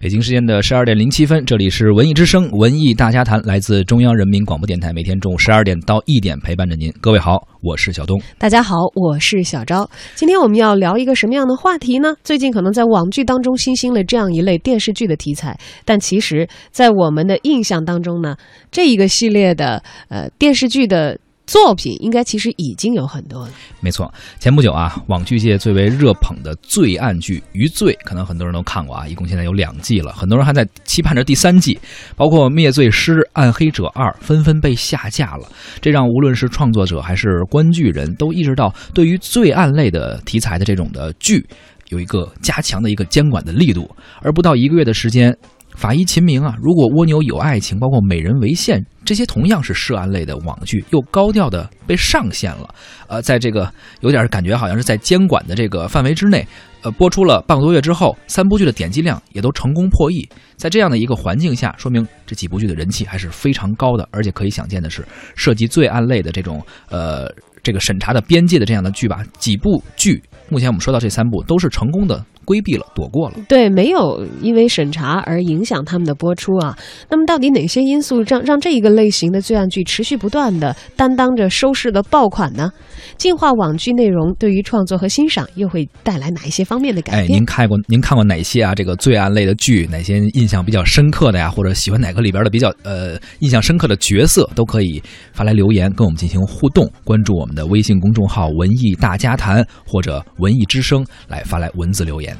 北京时间的十二点零七分，这里是文艺之声文艺大家谈，来自中央人民广播电台，每天中午十二点到一点陪伴着您。各位好，我是小东。大家好，我是小昭。今天我们要聊一个什么样的话题呢？最近可能在网剧当中新兴了这样一类电视剧的题材，但其实，在我们的印象当中呢，这一个系列的呃电视剧的。作品应该其实已经有很多了。没错，前不久啊，网剧界最为热捧的罪案剧《余罪》，可能很多人都看过啊，一共现在有两季了，很多人还在期盼着第三季。包括《灭罪师》《暗黑者二》纷纷被下架了，这让无论是创作者还是观剧人都意识到，对于罪案类的题材的这种的剧，有一个加强的一个监管的力度。而不到一个月的时间。法医秦明啊，如果蜗牛有爱情，包括美人为馅这些同样是涉案类的网剧，又高调的被上线了。呃，在这个有点感觉好像是在监管的这个范围之内，呃，播出了半个多月之后，三部剧的点击量也都成功破亿。在这样的一个环境下，说明这几部剧的人气还是非常高的。而且可以想见的是，涉及罪案类的这种呃这个审查的边界的这样的剧吧，几部剧目前我们说到这三部都是成功的。规避了，躲过了。对，没有因为审查而影响他们的播出啊。那么，到底哪些因素让让这一个类型的罪案剧持续不断的担当着收视的爆款呢？进化网剧内容对于创作和欣赏又会带来哪一些方面的改变？哎，您看过您看过哪些啊？这个罪案类的剧，哪些印象比较深刻的呀？或者喜欢哪个里边的比较呃印象深刻的角色，都可以发来留言跟我们进行互动。关注我们的微信公众号“文艺大家谈”或者“文艺之声”来发来文字留言。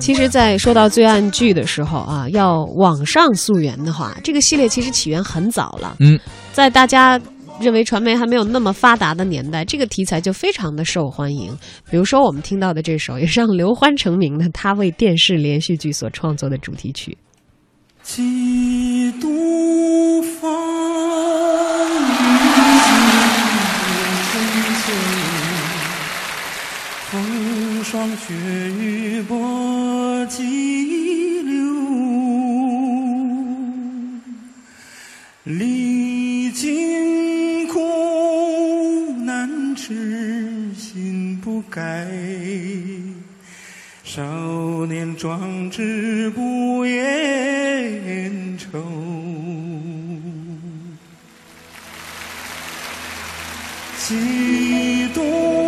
其实，在说到罪案剧的时候啊，要往上溯源的话，这个系列其实起源很早了。嗯，在大家认为传媒还没有那么发达的年代，这个题材就非常的受欢迎。比如说，我们听到的这首也是让刘欢成名的，他为电视连续剧所创作的主题曲。几度风霜雪雨波激流，历尽苦难痴心不改，少年壮志不言愁。几度。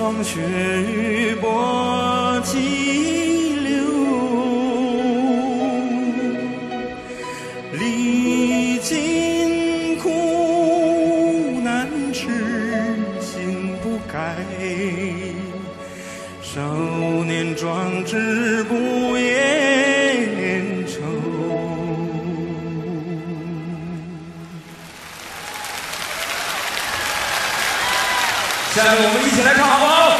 霜雪雨波激流，历尽苦难痴心不改，少年壮志不言下面我们一起来唱，好不好？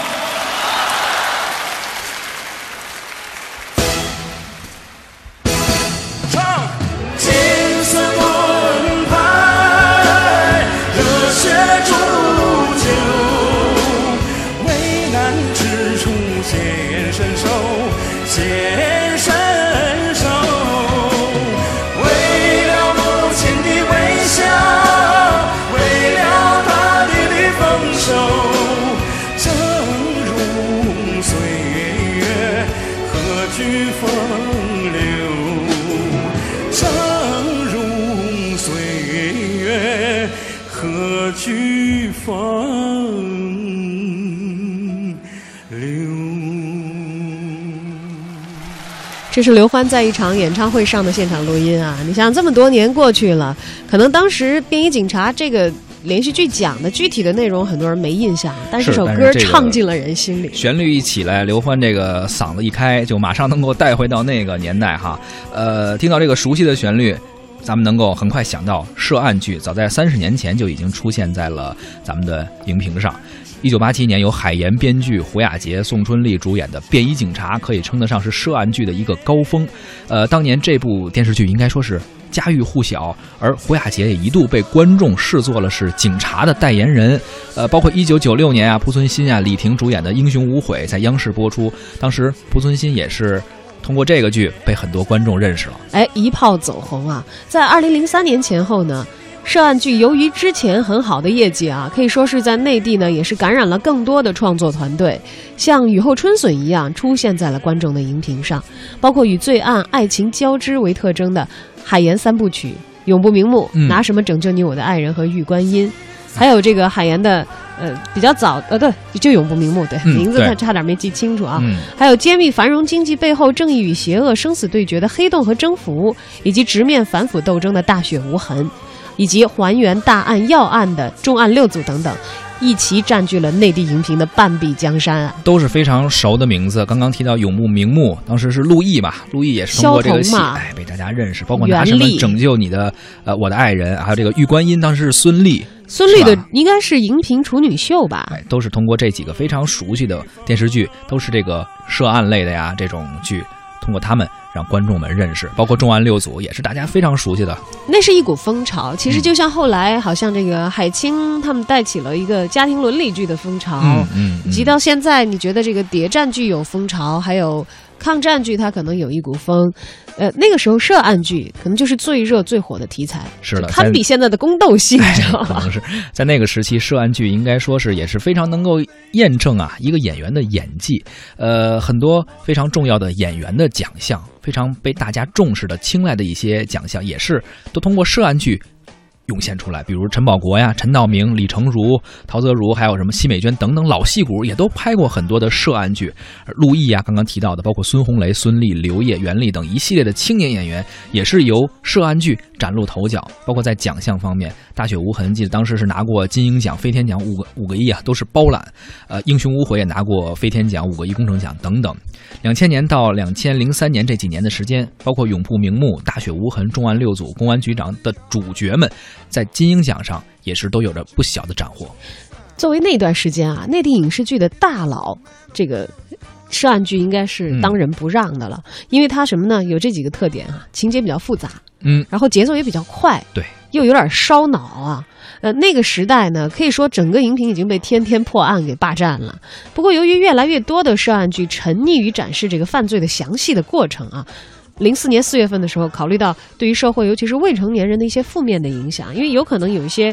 这是刘欢在一场演唱会上的现场录音啊！你想，这么多年过去了，可能当时《便衣警察》这个连续剧讲的具体的内容，很多人没印象，但是这首歌唱进了人心里。旋律一起来，刘欢这个嗓子一开，就马上能够带回到那个年代哈。呃，听到这个熟悉的旋律，咱们能够很快想到涉案剧，早在三十年前就已经出现在了咱们的荧屏上。一九八七年，由海岩编剧、胡雅洁、宋春丽主演的《便衣警察》可以称得上是涉案剧的一个高峰。呃，当年这部电视剧应该说是家喻户晓，而胡雅洁也一度被观众视作了是警察的代言人。呃，包括一九九六年啊，濮存昕啊、李婷主演的《英雄无悔》在央视播出，当时濮存昕也是通过这个剧被很多观众认识了。哎，一炮走红啊！在二零零三年前后呢。涉案剧由于之前很好的业绩啊，可以说是在内地呢也是感染了更多的创作团队，像雨后春笋一样出现在了观众的荧屏上，包括与罪案、爱情交织为特征的海岩三部曲《永不瞑目》嗯拿什么拯救你我的爱人和玉观音，还有这个海岩的呃比较早呃对就永不瞑目对、嗯 名字他差点没记清楚啊，嗯，还有揭秘繁荣经济背后正义与邪恶生死对决的黑洞和征服，以及直面反腐斗争的大雪无痕，以及还原大案要案的重案六组等等，一齐占据了内地荧屏的半壁江山啊。都是非常熟的名字。刚刚提到永不瞑目，当时是陆毅嘛，陆毅也是通过这个戏，哎，被大家认识。包括拿什么拯救你的呃我的爱人，还有这个玉观音，当时是孙俪，孙俪的应该是荧屏处女秀吧？哎，都是通过这几个非常熟悉的电视剧，都是这个涉案类的呀这种剧，通过他们让观众们认识。包括重案六组也是大家非常熟悉的。那是一股风潮。其实嗯就像后来，好像这个海清他们带起了一个家庭伦理剧的风潮。嗯嗯，以及到现在，你觉得这个谍战剧有风潮，还有抗战剧，它可能有一股风。呃，那个时候涉案剧可能就是最热最火的题材，是的，堪比现在的宫斗戏，你知道吗？可能是在那个时期，涉案剧应该说是也是非常能够验证啊一个演员的演技。呃，很多非常重要的演员的奖项，非常被大家重视的、青睐的一些奖项，也是都通过涉案剧。涌现出来，比如陈宝国呀、陈道明、李成儒、陶泽如，还有什么奚美娟等等老戏骨，也都拍过很多的涉案剧。陆毅啊，刚刚提到的，包括孙红雷、孙俪、刘烨、袁立等一系列的青年演员，也是由涉案剧崭露头角。包括在奖项方面，《大雪无痕》记得当时是拿过金鹰奖、飞天奖五个五个亿啊，都是包揽。呃，《英雄无悔》也拿过飞天奖、五个亿工程奖等等。两千年到两千零三年这几年的时间，包括《永不瞑目》《大雪无痕》《重案六组》《公安局长》的主角们，在金鹰奖上也是都有着不小的斩获。作为那段时间啊，内地影视剧的大佬，这个涉案剧应该是当仁不让的了，因为它什么呢？有这几个特点啊，情节比较复杂，嗯，然后节奏也比较快，对，又有点烧脑啊。呃，那个时代呢，可以说整个荧屏已经被天天破案给霸占了。不过，由于越来越多的涉案剧沉溺于展示这个犯罪的详细的过程啊，零四年四月份的时候，考虑到对于社会，尤其是未成年人的一些负面的影响，因为有可能有一些。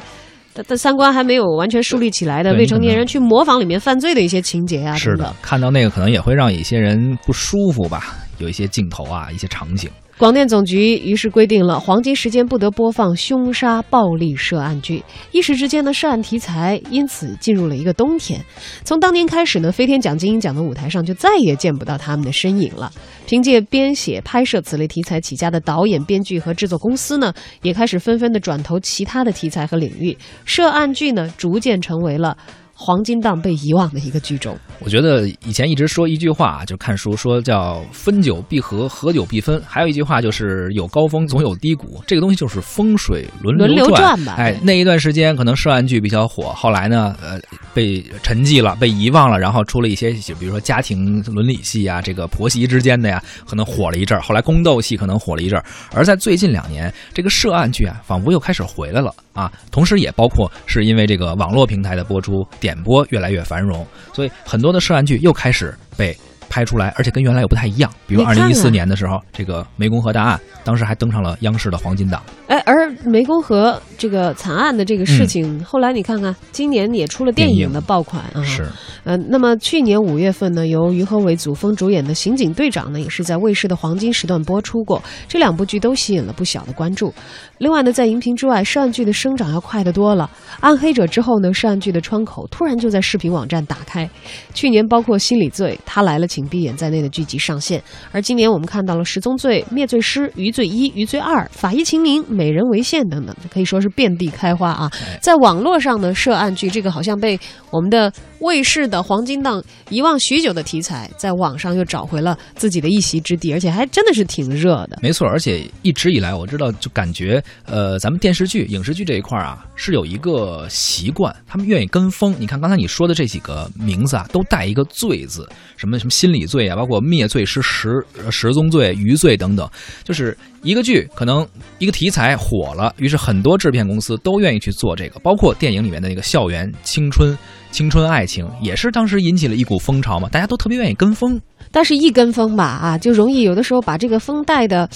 他的三观还没有完全树立起来的未成年人去模仿里面犯罪的一些情节啊，是的看到那个可能也会让一些人不舒服吧，有一些镜头啊，一些场景。广电总局于是规定了黄金时间不得播放凶杀、暴力涉案剧，一时之间呢，涉案题材因此进入了一个冬天。从当年开始呢，飞天奖、金鹰奖的舞台上就再也见不到他们的身影了。凭借编写、拍摄此类题材起家的导演、编剧和制作公司呢，也开始纷纷的转投其他的题材和领域，涉案剧呢，逐渐成为了黄金档被遗忘的一个剧种。我觉得以前一直说一句话，就看书说叫“分久必合，合久必分”，还有一句话就是“有高峰总有低谷”。这个东西就是风水轮轮流转转吧，哎那一段时间可能涉案剧比较火，后来呢，呃，被沉寂了，被遗忘了，然后出了一些，比如说家庭伦理戏啊，这个婆媳之间的呀，可能火了一阵儿。后来宫斗戏可能火了一阵儿，而在最近两年，这个涉案剧啊，仿佛又开始回来了啊。同时也包括是因为这个网络平台的播出，点播越来越繁荣，所以很多的涉案剧又开始被拍出来，而且跟原来又不太一样。比如二零一四年的时候，这个湄公河大案，当时还登上了央视的黄金档。哎，而湄公河这个惨案的这个事情，后来你看看，今年也出了电影的爆款啊。是，呃，那么去年五月份呢，由于和伟、祖峰主演的《刑警队长》呢，也是在卫视的黄金时段播出过。这两部剧都吸引了不小的关注。另外呢，在荧屏之外，涉案剧的生长要快得多了。《暗黑者》之后呢，涉案剧的窗口突然就在视频网站打开。去年包括《心理罪》《他来了，请闭眼》在内的剧集上线，而今年我们看到了《十宗罪》《灭罪师》《余罪一》《余罪二》《法医秦明》《美人为线》等等，可以说是遍地开花啊。在网络上呢，涉案剧这个好像被我们的卫视的黄金档遗忘许久的题材，在网上又找回了自己的一席之地，而且还真的是挺热的。没错，而且一直以来，我知道就感觉，呃，咱们电视剧、影视剧这一块啊，是有一个习惯，他们愿意跟风。你看刚才你说的这几个名字啊，都带一个“罪”字，什么 什么心理罪啊，包括灭罪师十十宗罪、余罪等等，就是一个剧可能一个题材火了，于是很多制片公司都愿意去做这个，包括电影里面的那个校园青春、青春爱情，也是当时引起了一股风潮嘛，大家都特别愿意跟风。但是一跟风吧啊，就容易有的时候把这个风带的，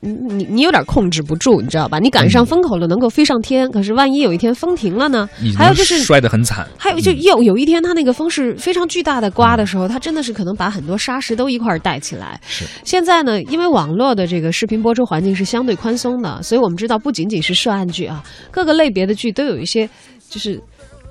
你你你有点控制不住，你知道吧？你赶上风口了，能够飞上天，可是万一有一天风停了呢？还有就是摔得很惨。还有就有有一天，它那个风是非常巨大的刮的时候，它真的是可能把很多沙石都一块儿带起来。是现在呢，因为网络的这个视频播出环境是相对宽松的，所以我们知道不仅仅是涉案剧啊，各个类别的剧都有一些就是。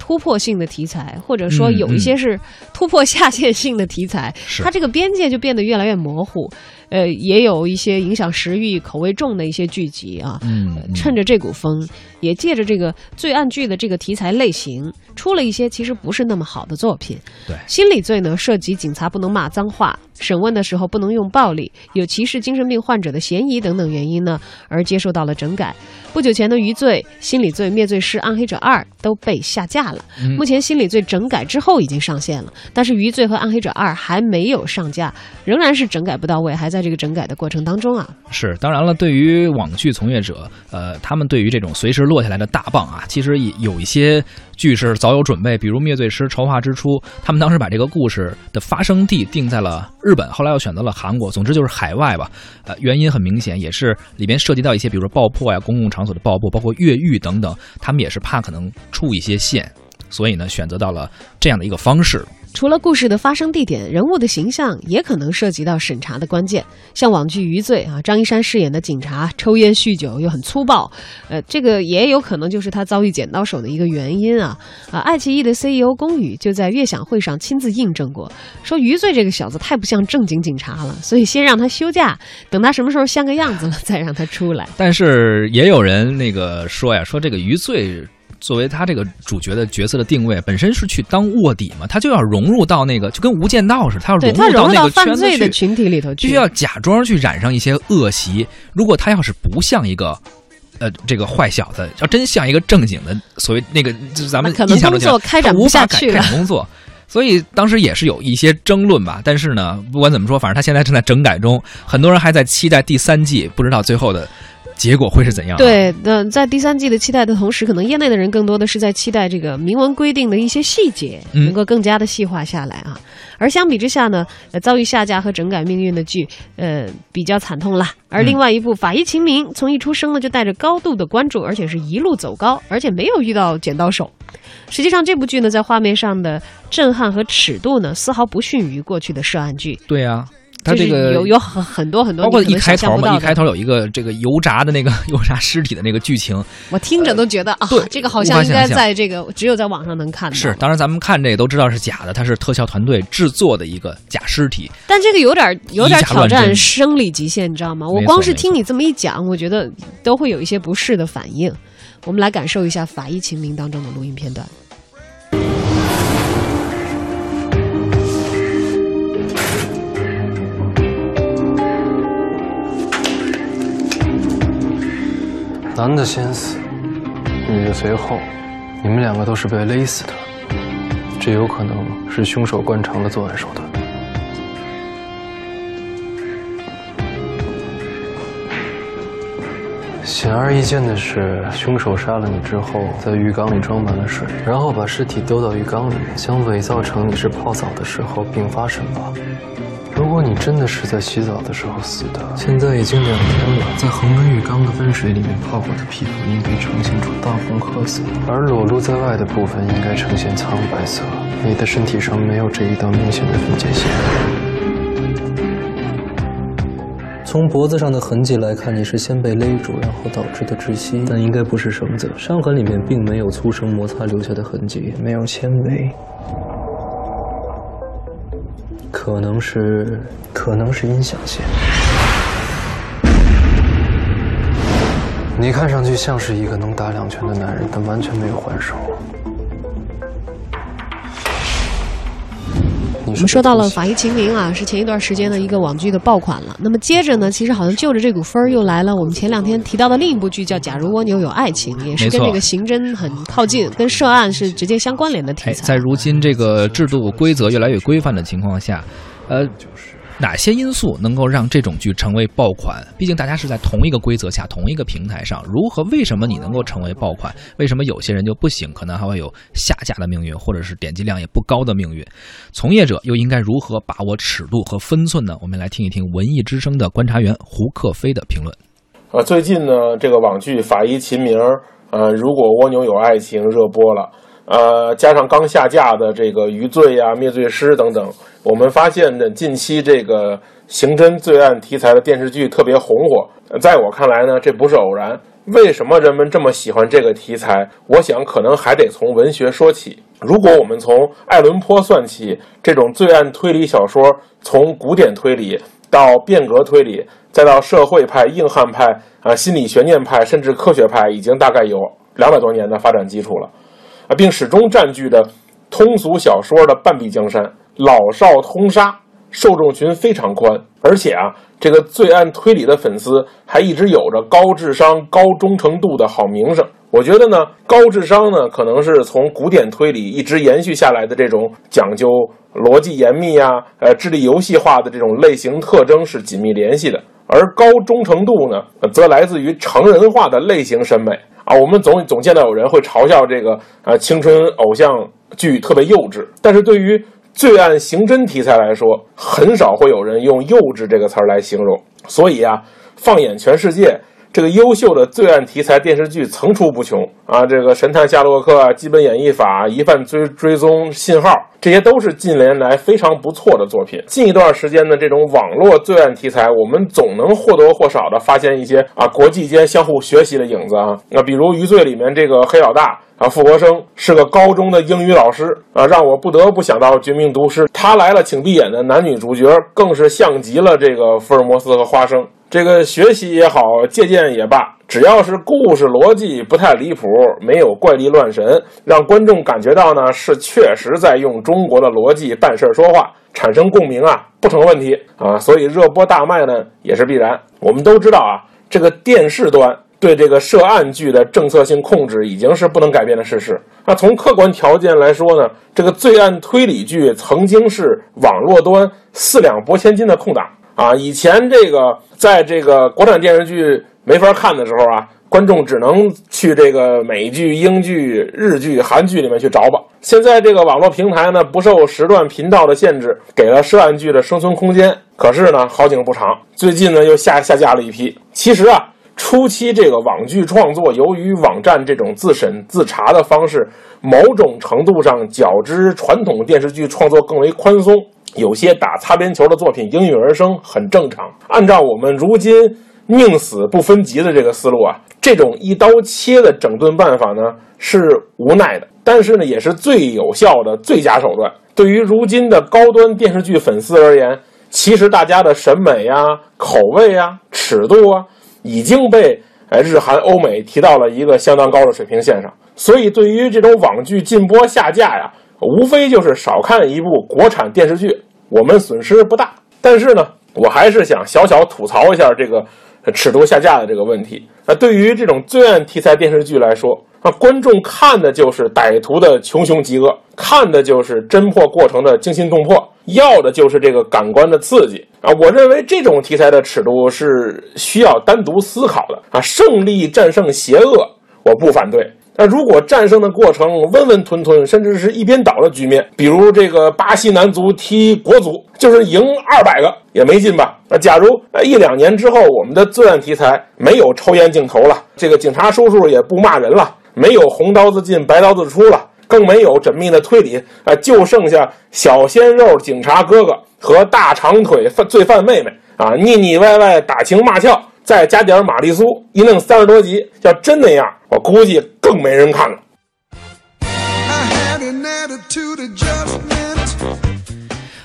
突破性的题材，或者说嗯有一些是突破下限性的题材，是它这个边界就变得越来越模糊。呃，也有一些影响食欲、口味重的一些剧集啊，嗯，嗯趁着这股风，也借着这个罪案剧的这个题材类型，出了一些其实不是那么好的作品。对心理罪呢，涉及警察不能骂脏话，审问的时候不能用暴力，有歧视精神病患者的嫌疑等等原因呢，而接受到了整改。不久前的余罪、心理罪、灭罪师、暗黑者二都被下架了。嗯目前心理罪整改之后已经上线了，但是余罪和暗黑者二还没有上架，仍然是整改不到位，还在这个整改的过程当中啊。是，当然了，对于网剧从业者，呃，他们对于这种随时落下来的大棒啊，其实也有一些剧是早有准备，比如《灭罪师》筹划之初，他们当时把这个故事的发生地定在了日日本，后来又选择了韩国，总之就是海外吧。呃，原因很明显，也是里边涉及到一些，比如说爆破呀、公共场所的爆破，包括越狱等等，他们也是怕可能触一些线，所以呢，选择到了这样的一个方式。除了故事的发生地点，人物的形象也可能涉及到审查的关键。像网剧《余罪》啊，张一山饰演的警察抽烟酗酒又很粗暴，呃，这个也有可能就是他遭遇剪刀手的一个原因啊。啊，爱奇艺的 CEO 龚宇就在悦享会上亲自印证过，说余罪这个小子太不像正经警察了，所以先让他休假，等他什么时候像个样子了再让他出来。但是也有人那个说呀，说这个余罪作为他这个主角的角色的定位，本身是去当卧底嘛，他就要融入到那个，就跟无间道似的，他要融入到入那个圈子犯罪的去，群体里头去，必须要假装去染上一些恶习。如果他要是不像一个。呃，这个坏小子要真像一个正经的所谓那个，就是咱们可能印象中工作开展无法改开展工作，所以当时也是有一些争论吧。但是呢，不管怎么说，反正他现在正在整改中，很多人还在期待第三季，不知道最后的结果会是怎样。，对，那在第三季的期待的同时，可能业内的人更多的是在期待这个明文规定的一些细节嗯能够更加的细化下来啊。而相比之下呢，呃，遭遇下架和整改命运的剧，呃，比较惨痛啦。而另外一部《法医秦明》，从一出生呢就带着高度的关注，而且是一路走高，而且没有遇到剪刀手。实际上，这部剧呢，在画面上的震撼和尺度呢，丝毫不逊于过去的涉案剧。对这个有有很很多很多包括一开头一开头有一个这个油炸的那个 油炸尸体的那个剧情，我听着都觉得啊对，这个好像应该在这个只有在网上能看到。是，当然咱们看这个都知道是假的，它是特效团队制作的一个假尸体。但这个有点有点挑战生理极限，你知道吗？我光是听你这么一讲，我觉得都会有一些不适的反应。我们来感受一下《法医秦明》当中的录音片段。男的先死，女的随后，你们两个都是被勒死的，这有可能是凶手惯常的作案手段。显而易见的是，凶手杀了你之后，在浴缸里装满了水，然后把尸体丢到浴缸里，想伪造成你是泡澡的时候并发身亡。如果你真的是在洗澡的时候死的，现在已经两天了，在恒温浴缸的温水里面泡过的皮肤应该呈现出大红褐色，而裸露在外的部分应该呈现苍白色。你的身体上没有这一道明显的分界线。从脖子上的痕迹来看，你是先被勒住，然后导致的窒息，但应该不是绳子。伤痕里面并没有粗绳摩擦留下的痕迹，也没有纤维。可能是，可能是音响线。你看上去像是一个能打两拳的男人，但完全没有还手。我我们说到了《法医秦明》啊，是前一段时间的一个网剧的爆款了。那么接着呢，其实好像就着这股风儿又来了。我们前两天提到的另一部剧叫《假如蜗牛有爱情》，也是跟这个刑侦很靠近，跟涉案是直接相关联的题哎，材。在如今这个制度规则越来越规范的情况下，呃，哪些因素能够让这种剧成为爆款？毕竟大家是在同一个规则下、同一个平台上，如何？为什么你能够成为爆款？为什么有些人就不行？可能还会有下架的命运，或者是点击量也不高的命运。从业者又应该如何把握尺度和分寸呢？我们来听一听文艺之声的观察员胡克飞的评论。呃，最近呢，这个网剧《法医秦明》呃，如果蜗牛有爱情热播了，呃，加上刚下架的这个《余罪》呀、《灭罪师》等等，我们发现呢，近期这个刑侦罪案题材的电视剧特别红火。在我看来呢，这不是偶然。为什么人们这么喜欢这个题材？我想可能还得从文学说起。如果我们从爱伦坡算起，这种罪案推理小说，从古典推理到变革推理。再到社会派、硬汉派啊、心理悬念派，甚至科学派，已经大概有两百多年的发展基础了，啊，并始终占据着通俗小说的半壁江山，老少通杀，受众群非常宽，而且啊，这个罪案推理的粉丝还一直有着高智商、高忠诚度的好名声。我觉得呢，高智商呢，可能是从古典推理一直延续下来的这种讲究逻辑严密啊，呃，智力游戏化的这种类型特征是紧密联系的。而高忠诚度呢，则来自于成人化的类型审美啊。我们总总见到有人会嘲笑这个啊青春偶像剧特别幼稚，但是对于罪案刑侦题材来说，很少会有人用幼稚这个词儿来形容。所以啊，放眼全世界。这个优秀的罪案题材电视剧层出不穷啊！这个《神探夏洛克》《基本演绎法》《疑犯追追踪信号》，这些都是近年来非常不错的作品。近一段时间的这种网络罪案题材，我们总能或多或少的发现一些啊国际间相互学习的影子啊。那比如《余罪》里面这个黑老大啊，傅国生是个高中的英语老师啊，让我不得不想到《绝命毒师》。他来了，请闭眼的男女主角更是像极了这个福尔摩斯和花生。这个学习也好，借鉴也罢，只要是故事逻辑不太离谱，没有怪力乱神，让观众感觉到呢是确实在用中国的逻辑办事说话，产生共鸣啊，不成问题啊。所以热播大卖呢也是必然。我们都知道啊，这个电视端对这个涉案剧的政策性控制已经是不能改变的事实。那从客观条件来说呢，这个罪案推理剧曾经是网络端四两拨千斤的空档。啊，以前这个在这个国产电视剧没法看的时候啊，观众只能去这个美剧、英剧、日剧、韩剧里面去找吧。现在这个网络平台呢，不受时段频道的限制，给了涉案剧的生存空间。可是呢，好景不长，最近呢又下下架了一批。其实啊，初期这个网剧创作，由于网站这种自审自查的方式，某种程度上较之传统电视剧创作更为宽松。有些打擦边球的作品应运而生，很正常。按照我们如今宁死不分级的这个思路啊，这种一刀切的整顿办法呢是无奈的，但是呢也是最有效的最佳手段。对于如今的高端电视剧粉丝而言，其实大家的审美呀、口味呀、尺度啊，已经被呃日韩欧美提到了一个相当高的水平线上。所以，对于这种网剧禁播下架呀，无非就是少看一部国产电视剧，我们损失不大。但是呢，我还是想小小吐槽一下这个尺度下架的这个问题。那对于这种罪案题材电视剧来说，那，观众看的就是歹徒的穷凶极恶，看的就是侦破过程的惊心动魄，要的就是这个感官的刺激啊。我认为这种题材的尺度是需要单独思考的啊。胜利战胜邪恶，我不反对。那如果战胜的过程温温吞吞，甚至是一边倒的局面，比如这个巴西男足踢国足，就是赢二百个也没劲吧？那假如呃一两年之后，我们的罪案题材没有抽烟镜头了，这个警察叔叔也不骂人了，没有红刀子进白刀子出了，更没有缜密的推理，啊，就剩下小鲜肉警察哥哥和大长腿犯罪犯妹妹啊，腻腻歪歪打情骂俏。再加点玛丽苏，一弄三十多集，要真那样，我估计更没人看了。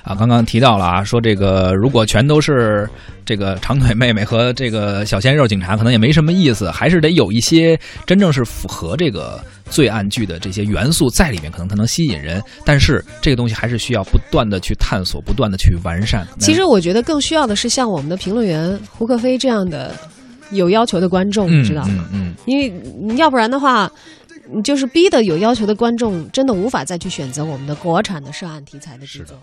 啊，刚刚提到了啊，说这个如果全都是这个长腿妹妹和这个小鲜肉警察，可能也没什么意思，还是得有一些真正是符合这个罪案剧的这些元素在里面，可能才能吸引人。但是这个东西还是需要不断的去探索，不断的去完善。其实我觉得更需要的是像我们的评论员胡克飞这样的有要求的观众，嗯你知道吗？因为要不然的话，你就是逼的有要求的观众真的无法再去选择我们的国产的涉案题材的制作。